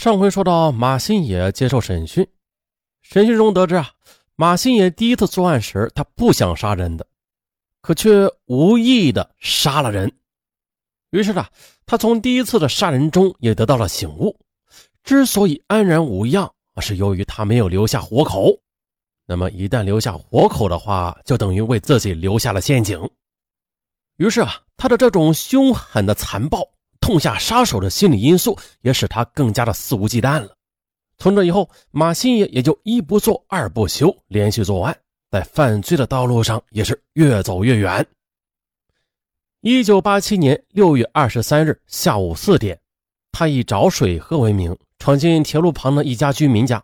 上回说到马新野接受审讯，审讯中得知啊，马新野第一次作案时他不想杀人的，可却无意的杀了人。于是呢，他从第一次的杀人中也得到了醒悟。之所以安然无恙，是由于他没有留下活口。那么一旦留下活口的话，就等于为自己留下了陷阱。于是啊，他的这种凶狠的残暴、痛下杀手的心理因素，也使他更加的肆无忌惮了。从这以后，马新野也就一不做二不休，连续作案，在犯罪的道路上也是越走越远。一九八七年六月二十三日下午四点，他以找水喝为名，闯进铁路旁的一家居民家，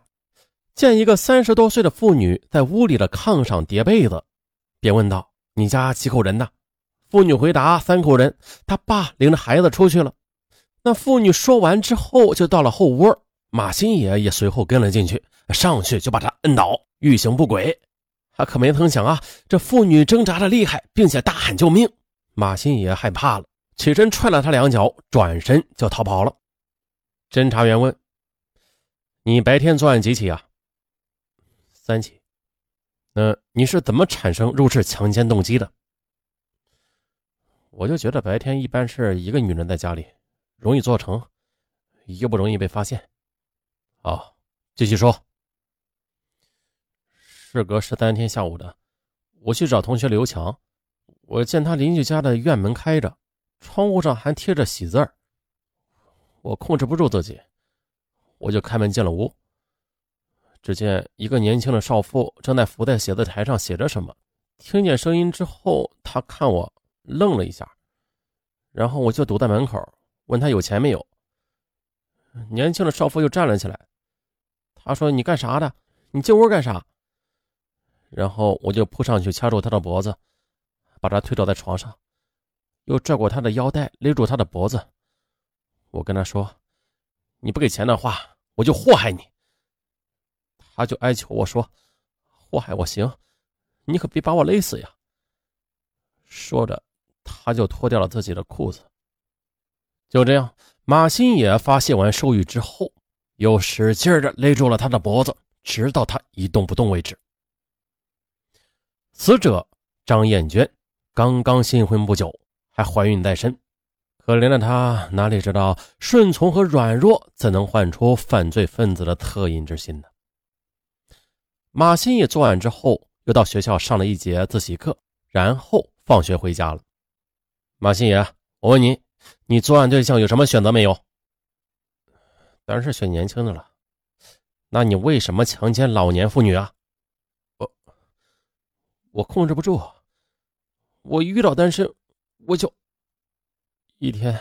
见一个三十多岁的妇女在屋里的炕上叠被子，便问道：“你家几口人呢？”妇女回答：“三口人，他爸领着孩子出去了。”那妇女说完之后，就到了后窝，马新野也随后跟了进去，上去就把她摁倒，欲行不轨。他可没曾想啊，这妇女挣扎的厉害，并且大喊救命。马新野害怕了，起身踹了他两脚，转身就逃跑了。侦查员问：“你白天作案几起啊？”“三起。”“那你是怎么产生入室强奸动机的？”我就觉得白天一般是一个女人在家里，容易做成，又不容易被发现。好，继续说。事隔十三天下午的，我去找同学刘强，我见他邻居家的院门开着，窗户上还贴着喜字儿。我控制不住自己，我就开门进了屋。只见一个年轻的少妇正在伏在写字台上写着什么。听见声音之后，他看我。愣了一下，然后我就堵在门口，问他有钱没有。年轻的少妇又站了起来，他说：“你干啥的？你进屋干啥？”然后我就扑上去掐住他的脖子，把他推倒在床上，又拽过他的腰带勒住他的脖子。我跟他说：“你不给钱的话，我就祸害你。”他就哀求我说：“祸害我行，你可别把我勒死呀。”说着。他就脱掉了自己的裤子。就这样，马新野发泄完兽欲之后，又使劲的勒住了他的脖子，直到他一动不动为止。死者张艳娟刚刚新婚不久，还怀孕在身，可怜的她哪里知道顺从和软弱怎能换出犯罪分子的恻隐之心呢？马新野作案之后，又到学校上了一节自习课，然后放学回家了。马新野，我问你，你作案对象有什么选择没有？当然是选年轻的了。那你为什么强奸老年妇女啊？我我控制不住，我遇到单身，我就一天，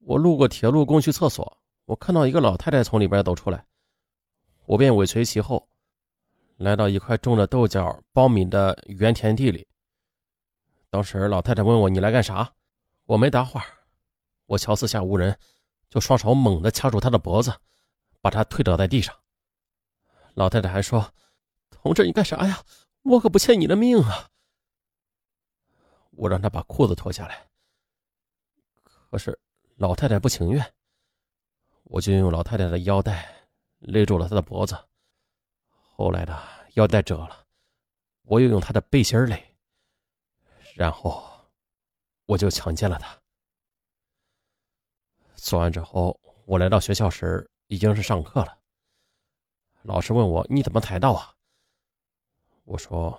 我路过铁路工区厕所，我看到一个老太太从里边走出来，我便尾随其后，来到一块种着豆角、苞米的原田地里。当时老太太问我：“你来干啥？”我没答话，我瞧四下无人，就双手猛地掐住她的脖子，把她推倒在地上。老太太还说：“同志，你干啥呀？我可不欠你的命啊！”我让她把裤子脱下来，可是老太太不情愿，我就用老太太的腰带勒住了她的脖子。后来呢腰带折了，我又用她的背心勒。然后，我就强奸了她。做完之后，我来到学校时已经是上课了。老师问我：“你怎么才到啊？”我说：“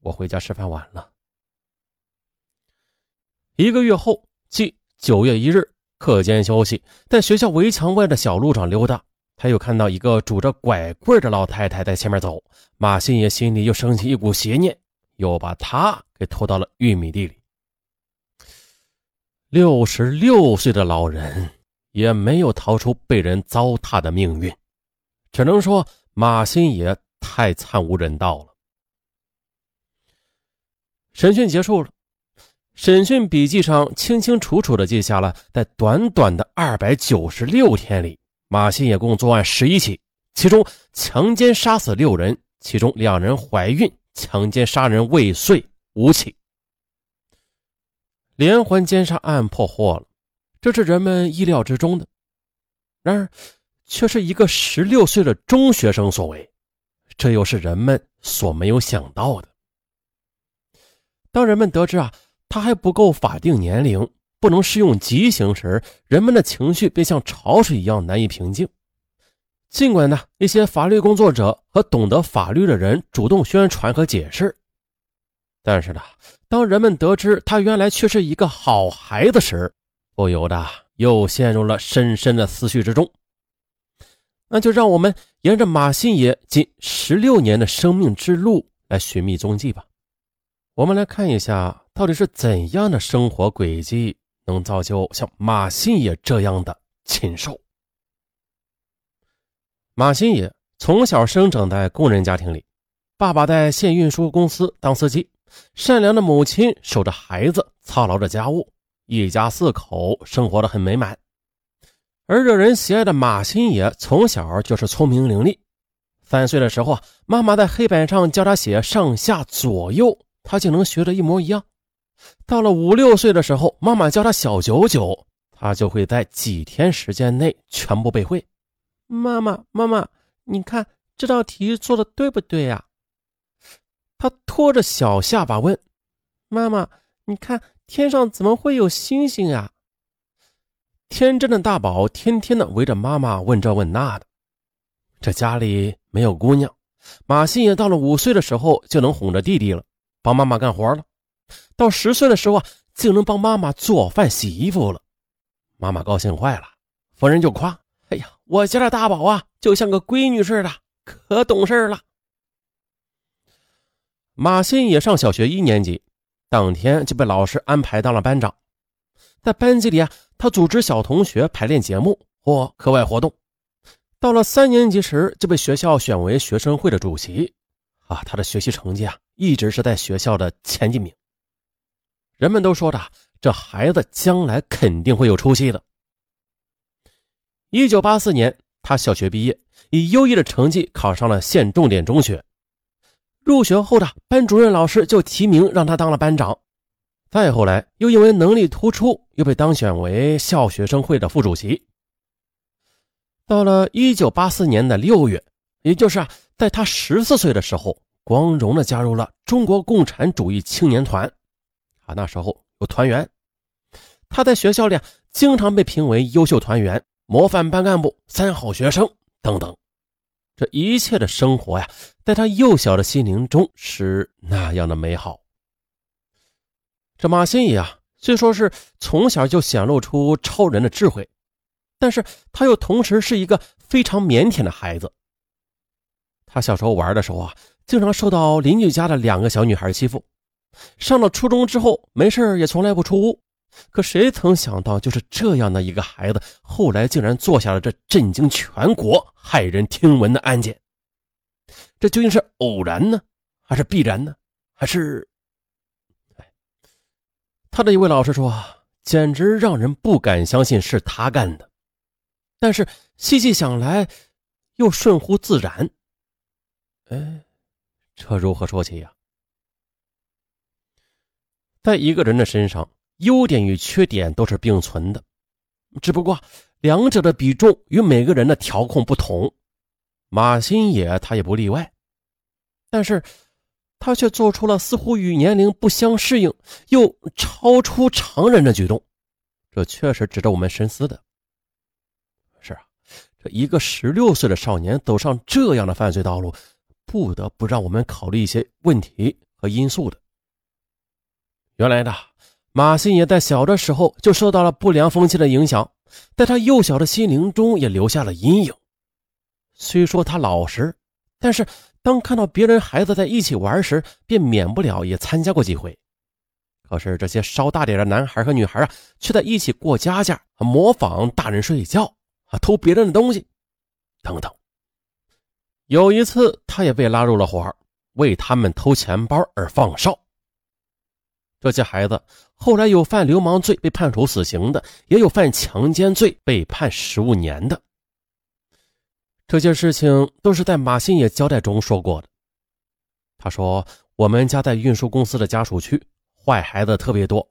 我回家吃饭晚了。”一个月后，即九月一日，课间休息，在学校围墙外的小路上溜达，他又看到一个拄着拐棍的老太太在前面走。马新野心里又升起一股邪念。又把他给拖到了玉米地里。六十六岁的老人也没有逃出被人糟蹋的命运，只能说马新野太惨无人道了。审讯结束了，审讯笔记上清清楚楚的记下了，在短短的二百九十六天里，马新野共作案十一起，其中强奸杀死六人，其中两人怀孕。强奸杀人未遂五起，连环奸杀案破获了，这是人们意料之中的。然而，却是一个十六岁的中学生所为，这又是人们所没有想到的。当人们得知啊，他还不够法定年龄，不能适用极刑时，人们的情绪便像潮水一样难以平静。尽管呢，一些法律工作者和懂得法律的人主动宣传和解释，但是呢，当人们得知他原来却是一个好孩子时，不由得又陷入了深深的思绪之中。那就让我们沿着马新野近十六年的生命之路来寻觅踪迹吧。我们来看一下，到底是怎样的生活轨迹能造就像马新野这样的禽兽。马新野从小生长在工人家庭里，爸爸在县运输公司当司机，善良的母亲守着孩子，操劳着家务，一家四口生活的很美满。而惹人喜爱的马新野从小就是聪明伶俐。三岁的时候，妈妈在黑板上教他写上下左右，他竟能学得一模一样。到了五六岁的时候，妈妈教他小九九，他就会在几天时间内全部背会。妈妈，妈妈，你看这道题做的对不对呀？他拖着小下巴问：“妈妈，你看天上怎么会有星星呀？”天真的大宝天天的围着妈妈问这问那的，这家里没有姑娘，马新也到了五岁的时候就能哄着弟弟了，帮妈妈干活了。到十岁的时候啊，竟能帮妈妈做饭洗衣服了。妈妈高兴坏了，逢人就夸：“哎呀，我家的大宝啊，就像个闺女似的，可懂事了。”马新也上小学一年级，当天就被老师安排当了班长。在班级里啊，他组织小同学排练节目或课外活动。到了三年级时，就被学校选为学生会的主席。啊，他的学习成绩啊，一直是在学校的前几名。人们都说的，这孩子将来肯定会有出息的。一九八四年，他小学毕业，以优异的成绩考上了县重点中学。入学后的班主任老师就提名让他当了班长。再后来，又因为能力突出，又被当选为校学生会的副主席。到了一九八四年的六月，也就是啊，在他十四岁的时候，光荣的加入了中国共产主义青年团。啊，那时候有团员，他在学校里经常被评为优秀团员、模范班干部、三好学生等等。这一切的生活呀，在他幼小的心灵中是那样的美好。这马新野啊，虽说是从小就显露出超人的智慧，但是他又同时是一个非常腼腆的孩子。他小时候玩的时候啊，经常受到邻居家的两个小女孩欺负。上了初中之后，没事也从来不出屋。可谁曾想到，就是这样的一个孩子，后来竟然做下了这震惊全国、骇人听闻的案件。这究竟是偶然呢，还是必然呢，还是？他的一位老师说：“简直让人不敢相信是他干的。”但是细细想来，又顺乎自然。哎，这如何说起呀？在一个人的身上，优点与缺点都是并存的，只不过两者的比重与每个人的调控不同。马新野他也不例外，但是。他却做出了似乎与年龄不相适应又超出常人的举动，这确实值得我们深思的。是啊，这一个十六岁的少年走上这样的犯罪道路，不得不让我们考虑一些问题和因素的。原来的马新也在小的时候就受到了不良风气的影响，在他幼小的心灵中也留下了阴影。虽说他老实，但是。当看到别人孩子在一起玩时，便免不了也参加过几回。可是这些稍大点的男孩和女孩啊，却在一起过家家，模仿大人睡觉，啊，偷别人的东西，等等。有一次，他也被拉入了伙，为他们偷钱包而放哨。这些孩子后来有犯流氓罪被判处死刑的，也有犯强奸罪被判十五年的。这些事情都是在马新野交代中说过的。他说：“我们家在运输公司的家属区，坏孩子特别多，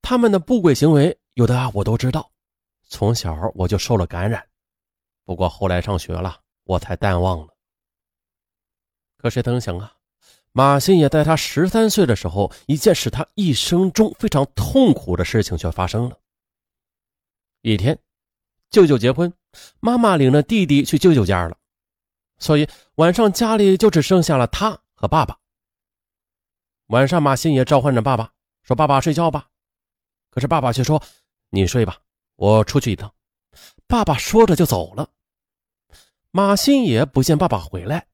他们的不轨行为有的我都知道。从小我就受了感染，不过后来上学了，我才淡忘了。可谁曾想啊，马新也在他十三岁的时候，一件使他一生中非常痛苦的事情却发生了。一天，舅舅结婚，妈妈领着弟弟去舅舅家了，所以晚上家里就只剩下了他和爸爸。晚上，马新也召唤着爸爸，说：“爸爸睡觉吧。”可是爸爸却说：“你睡吧，我出去一趟。”爸爸说着就走了。马新也不见爸爸回来，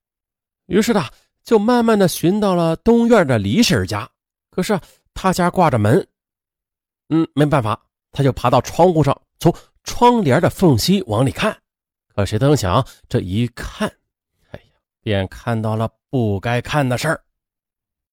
于是他就慢慢的寻到了东院的李婶家。可是她家挂着门，嗯，没办法，他就爬到窗户上，从窗帘的缝隙往里看。可谁曾想，这一看，哎呀，便看到了不该看的事儿。